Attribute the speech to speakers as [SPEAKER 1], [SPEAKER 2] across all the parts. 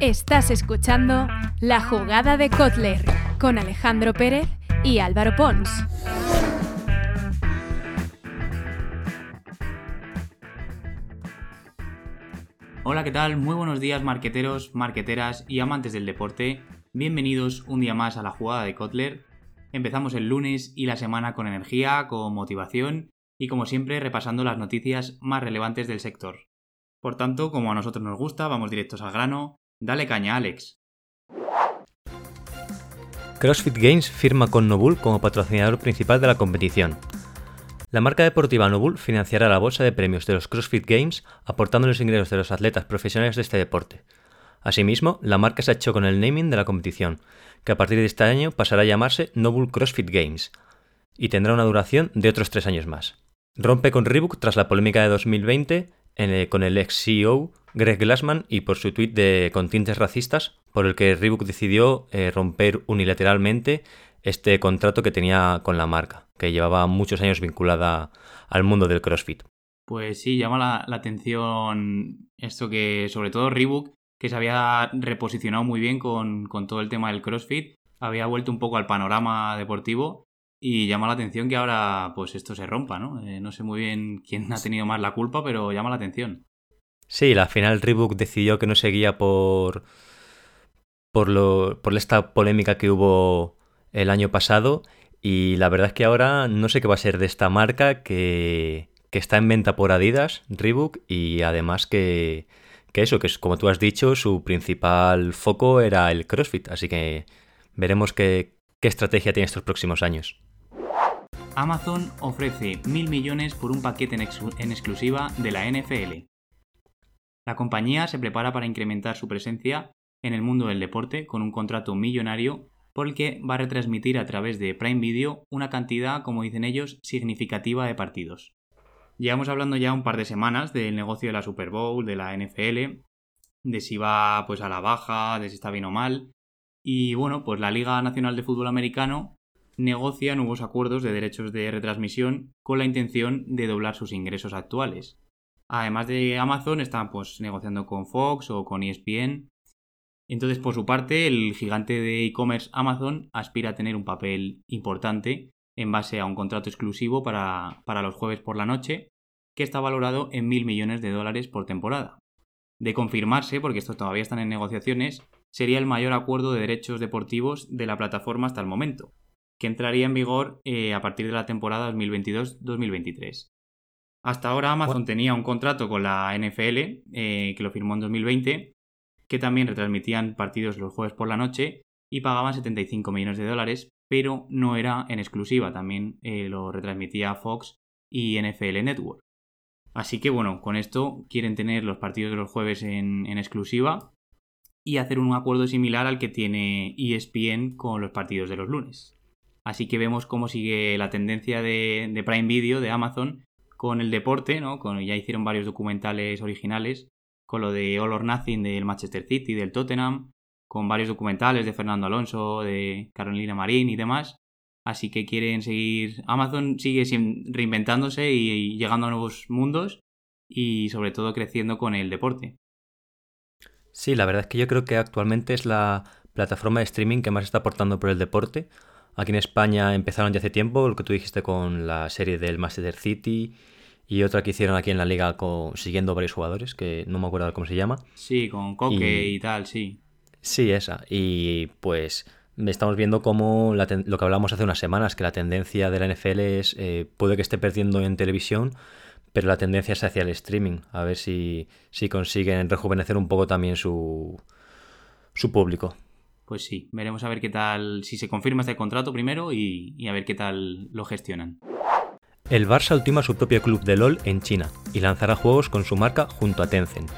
[SPEAKER 1] Estás escuchando La Jugada de Kotler con Alejandro Pérez y Álvaro Pons.
[SPEAKER 2] Hola, ¿qué tal? Muy buenos días, marqueteros, marqueteras y amantes del deporte. Bienvenidos un día más a la jugada de Kotler. Empezamos el lunes y la semana con energía, con motivación y como siempre repasando las noticias más relevantes del sector. Por tanto, como a nosotros nos gusta, vamos directos al grano Dale caña, Alex.
[SPEAKER 3] CrossFit Games firma con Nobull como patrocinador principal de la competición. La marca deportiva Nobull financiará la bolsa de premios de los CrossFit Games aportando los ingresos de los atletas profesionales de este deporte. Asimismo, la marca se ha hecho con el naming de la competición, que a partir de este año pasará a llamarse Nobull CrossFit Games, y tendrá una duración de otros tres años más. Rompe con Reebok tras la polémica de 2020 con el ex CEO Greg Glassman y por su tuit de con tintes racistas, por el que Reebok decidió eh, romper unilateralmente este contrato que tenía con la marca, que llevaba muchos años vinculada al mundo del CrossFit.
[SPEAKER 2] Pues sí, llama la, atención esto que, sobre todo Reebok, que se había reposicionado muy bien con, todo el tema del CrossFit, había vuelto un poco al panorama deportivo y llama la atención que ahora pues esto se rompa, ¿no? Eh, no sé muy bien quién ha tenido más la culpa, pero llama la atención.
[SPEAKER 3] Sí, la final Reebok decidió que no seguía por, por, lo, por esta polémica que hubo el año pasado y la verdad es que ahora no sé qué va a ser de esta marca que, que está en venta por Adidas, Reebok y además que, que eso, que es como tú has dicho, su principal foco era el CrossFit, así que veremos qué, qué estrategia tiene estos próximos años.
[SPEAKER 2] Amazon ofrece mil millones por un paquete en exclusiva de la NFL. La compañía se prepara para incrementar su presencia en el mundo del deporte con un contrato millonario por el que va a retransmitir a través de Prime Video una cantidad, como dicen ellos, significativa de partidos. Llevamos hablando ya un par de semanas del negocio de la Super Bowl, de la NFL, de si va pues a la baja, de si está bien o mal. Y bueno, pues la Liga Nacional de Fútbol Americano negocia nuevos acuerdos de derechos de retransmisión con la intención de doblar sus ingresos actuales. Además de Amazon, están pues negociando con Fox o con ESPN. Entonces, por su parte, el gigante de e-commerce Amazon aspira a tener un papel importante en base a un contrato exclusivo para, para los jueves por la noche, que está valorado en mil millones de dólares por temporada. De confirmarse, porque estos todavía están en negociaciones, sería el mayor acuerdo de derechos deportivos de la plataforma hasta el momento, que entraría en vigor eh, a partir de la temporada 2022-2023. Hasta ahora Amazon tenía un contrato con la NFL, eh, que lo firmó en 2020, que también retransmitían partidos los jueves por la noche y pagaban 75 millones de dólares, pero no era en exclusiva, también eh, lo retransmitía Fox y NFL Network. Así que bueno, con esto quieren tener los partidos de los jueves en, exclusiva y hacer un acuerdo similar al que tiene ESPN con los partidos de los lunes. Así que vemos cómo sigue la tendencia de, de Prime Video de Amazon con el deporte, ¿no? Con, ya hicieron varios documentales originales, con lo de All or Nothing del Manchester City, del Tottenham, con varios documentales de Fernando Alonso, de Carolina Marín y demás. Así que quieren seguir. Amazon sigue reinventándose y llegando a nuevos mundos y sobre todo creciendo con el deporte.
[SPEAKER 3] Sí, la verdad es que yo creo que actualmente es la plataforma de streaming que más está aportando por el deporte. Aquí en España empezaron ya hace tiempo, lo que tú dijiste con la serie del Manchester City y otra que hicieron aquí en la liga siguiendo varios jugadores, que no me acuerdo cómo se llama.
[SPEAKER 2] Sí, con Coque y, tal, sí.
[SPEAKER 3] Sí, esa. Y pues estamos viendo cómo lo que hablamos hace unas semanas, que la tendencia de la NFL es, eh, puede que esté perdiendo en televisión, pero la tendencia es hacia el streaming, a ver si, si consiguen rejuvenecer un poco también su, su público
[SPEAKER 2] pues sí, veremos a ver qué tal, si se confirma este contrato primero y, a ver qué tal lo gestionan.
[SPEAKER 3] El Barça ultima su propio club de LOL en China y lanzará juegos con su marca junto a Tencent.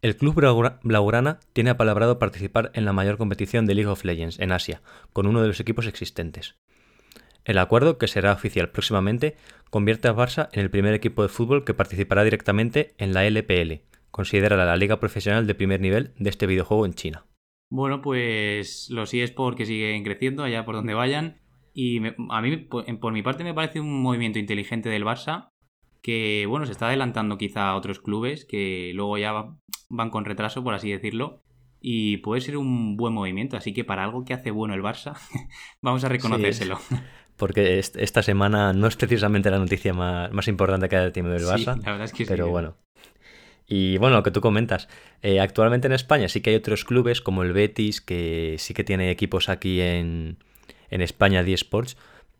[SPEAKER 3] El club blaugrana tiene apalabrado participar en la mayor competición de League of Legends en Asia, con uno de los equipos existentes. El acuerdo, que será oficial próximamente, convierte a Barça en el primer equipo de fútbol que participará directamente en la LPL, considerada la liga profesional de primer nivel de este videojuego en China.
[SPEAKER 2] Bueno, pues los eSports que siguen creciendo allá por donde vayan. Y a mí, por, mi parte, me parece un movimiento inteligente del Barça que, bueno, se está adelantando quizá a otros clubes que luego ya van con retraso, por así decirlo. y puede ser un buen movimiento. Así que para algo que hace bueno el Barça, vamos a reconocérselo.
[SPEAKER 3] porque esta semana no es precisamente la noticia más, importante que ha el del Barça.
[SPEAKER 2] la verdad es que
[SPEAKER 3] pero bueno. Y bueno, lo que tú comentas, eh, actualmente en España sí que hay otros clubes como el Betis, que sí que tiene equipos aquí en, en España, de Sports,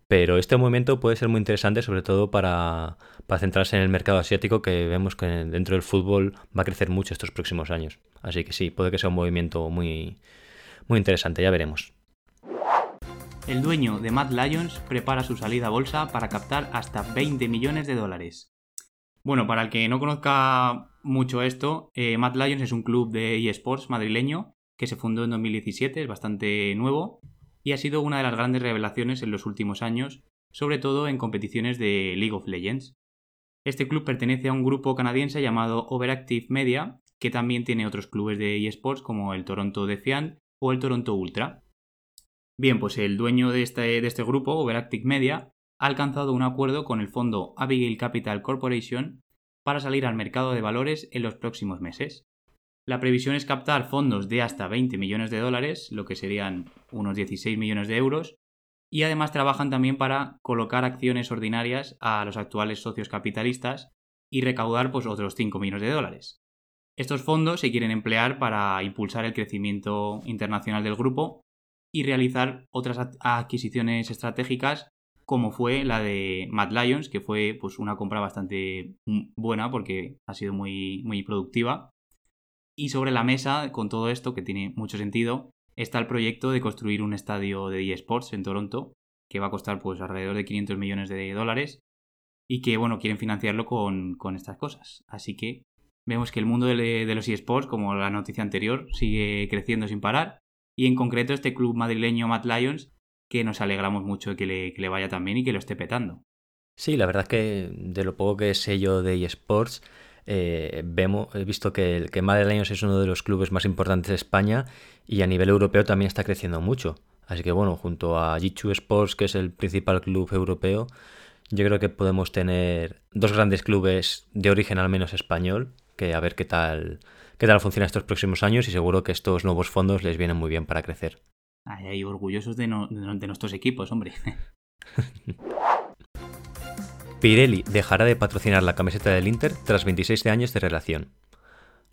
[SPEAKER 3] pero este movimiento puede ser muy interesante, sobre todo para, centrarse en el mercado asiático, que vemos que dentro del fútbol va a crecer mucho estos próximos años. Así que sí, puede que sea un movimiento muy, muy interesante, ya veremos.
[SPEAKER 2] El dueño de Mad Lions prepara su salida a bolsa para captar hasta 20 millones de dólares. Bueno, para el que no conozca mucho esto, eh, Mad Lions es un club de eSports madrileño que se fundó en 2017, es bastante nuevo y ha sido una de las grandes revelaciones en los últimos años, sobre todo en competiciones de League of Legends. Este club pertenece a un grupo canadiense llamado Overactive Media, que también tiene otros clubes de eSports como el Toronto Defiant o el Toronto Ultra. Bien, pues el dueño de este, de este grupo, Overactive Media, ha alcanzado un acuerdo con el fondo Abigail Capital Corporation para salir al mercado de valores en los próximos meses. La previsión es captar fondos de hasta 20 millones de dólares, lo que serían unos 16 millones de euros, y además trabajan también para colocar acciones ordinarias a los actuales socios capitalistas y recaudar pues, otros 5 millones de dólares. Estos fondos se quieren emplear para impulsar el crecimiento internacional del grupo y realizar otras adquisiciones estratégicas como fue la de Mad Lions, que fue pues, una compra bastante buena porque ha sido muy, muy productiva y sobre la mesa, con todo esto, que tiene mucho sentido, está el proyecto de construir un estadio de eSports en Toronto, que va a costar pues alrededor de 500 millones de dólares y que, bueno, quieren financiarlo con, estas cosas. Así que vemos que el mundo de, los eSports, como la noticia anterior, sigue creciendo sin parar y en concreto este club madrileño Matt Lions, que nos alegramos mucho de que le, vaya tan bien y que lo esté petando.
[SPEAKER 3] Sí, la verdad es que de lo poco que sé yo de eSports, eh, vemos, he visto que, que Madrid es uno de los clubes más importantes de España y a nivel europeo también está creciendo mucho. Así que bueno, junto a Jichu Sports, que es el principal club europeo, yo creo que podemos tener dos grandes clubes de origen al menos español, que a ver qué tal, qué tal funciona estos próximos años y seguro que estos nuevos fondos les vienen muy bien para crecer.
[SPEAKER 2] Ay, orgullosos de, nuestros equipos, hombre.
[SPEAKER 3] Pirelli dejará de patrocinar la camiseta del Inter tras 26 años de relación.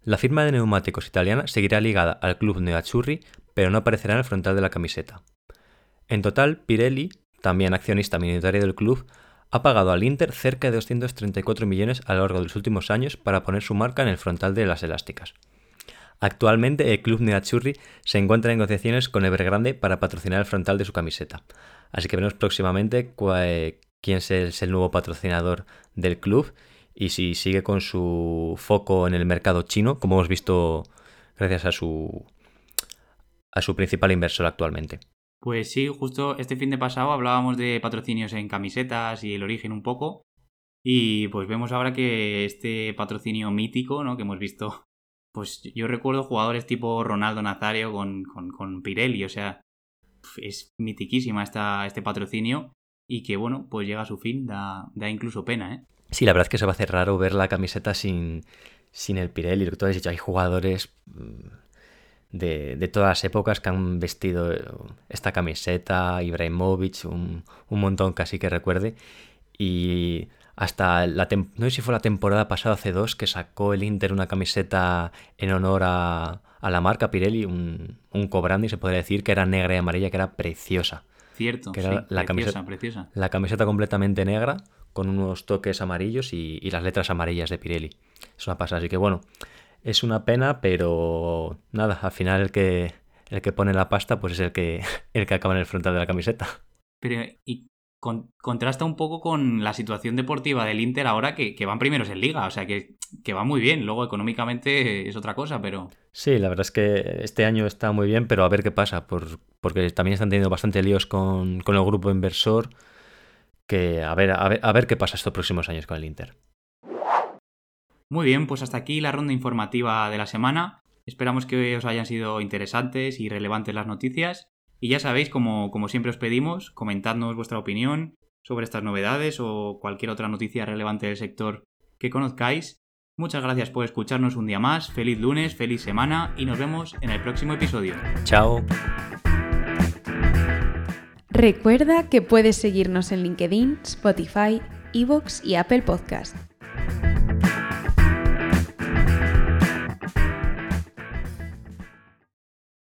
[SPEAKER 3] La firma de neumáticos italiana seguirá ligada al club Neazzurri, pero no aparecerá en el frontal de la camiseta. En total, Pirelli, también accionista minoritario del club, ha pagado al Inter cerca de 234 millones a lo largo de los últimos años para poner su marca en el frontal de las elásticas. Actualmente el club Neazzurri se encuentra en negociaciones con Evergrande para patrocinar el frontal de su camiseta, así que veremos próximamente quién es el nuevo patrocinador del club y si sigue con su foco en el mercado chino, como hemos visto gracias a su, a su principal inversor actualmente.
[SPEAKER 2] Pues sí, justo este fin de pasado hablábamos de patrocinios en camisetas y el origen un poco. Y pues vemos ahora que este patrocinio mítico, ¿no? Que hemos visto. Pues yo recuerdo jugadores tipo Ronaldo Nazario con, con, Pirelli. O sea, es mitiquísima esta, este patrocinio y que, bueno, pues llega a su fin, da, da incluso pena, ¿eh?
[SPEAKER 3] Sí, la verdad es que se va a hacer raro ver la camiseta sin, sin el Pirelli. Lo que tú has dicho, hay jugadores mm, de, de, todas las épocas que han vestido esta camiseta, Ibrahimovic, un, un montón casi que recuerde. Y hasta la no sé si fue la temporada pasada, hace dos, que sacó el Inter una camiseta en honor a, a la marca Pirelli, un, un cobrandi, se podría decir, que era negra y amarilla, que era preciosa.
[SPEAKER 2] Cierto,
[SPEAKER 3] que
[SPEAKER 2] era
[SPEAKER 3] la
[SPEAKER 2] camiseta, preciosa.
[SPEAKER 3] La camiseta completamente negra, con unos toques amarillos y, las letras amarillas de Pirelli. Es una pasada, así que bueno, es una pena, pero nada, al final el que, el que pone la pasta pues es el que, el que acaba en el frontal de la camiseta.
[SPEAKER 2] Pero, ¿y contrasta un poco con la situación deportiva del Inter ahora que, van primeros en liga, o sea que, que, va muy bien, luego económicamente es otra cosa, pero...
[SPEAKER 3] Sí, la verdad es que este año está muy bien, pero a ver qué pasa, por, porque también están teniendo bastante líos con, con el grupo inversor, que a ver, a ver, a ver qué pasa estos próximos años con el Inter.
[SPEAKER 2] Muy bien, pues hasta aquí la ronda informativa de la semana. Esperamos que os hayan sido interesantes y relevantes las noticias. Y ya sabéis, como, como siempre os pedimos, comentadnos vuestra opinión sobre estas novedades o cualquier otra noticia relevante del sector que conozcáis. Muchas gracias por escucharnos un día más, feliz lunes, feliz semana y nos vemos en el próximo episodio.
[SPEAKER 3] Chao.
[SPEAKER 4] Recuerda que puedes seguirnos en LinkedIn, Spotify, Evox y Apple Podcast.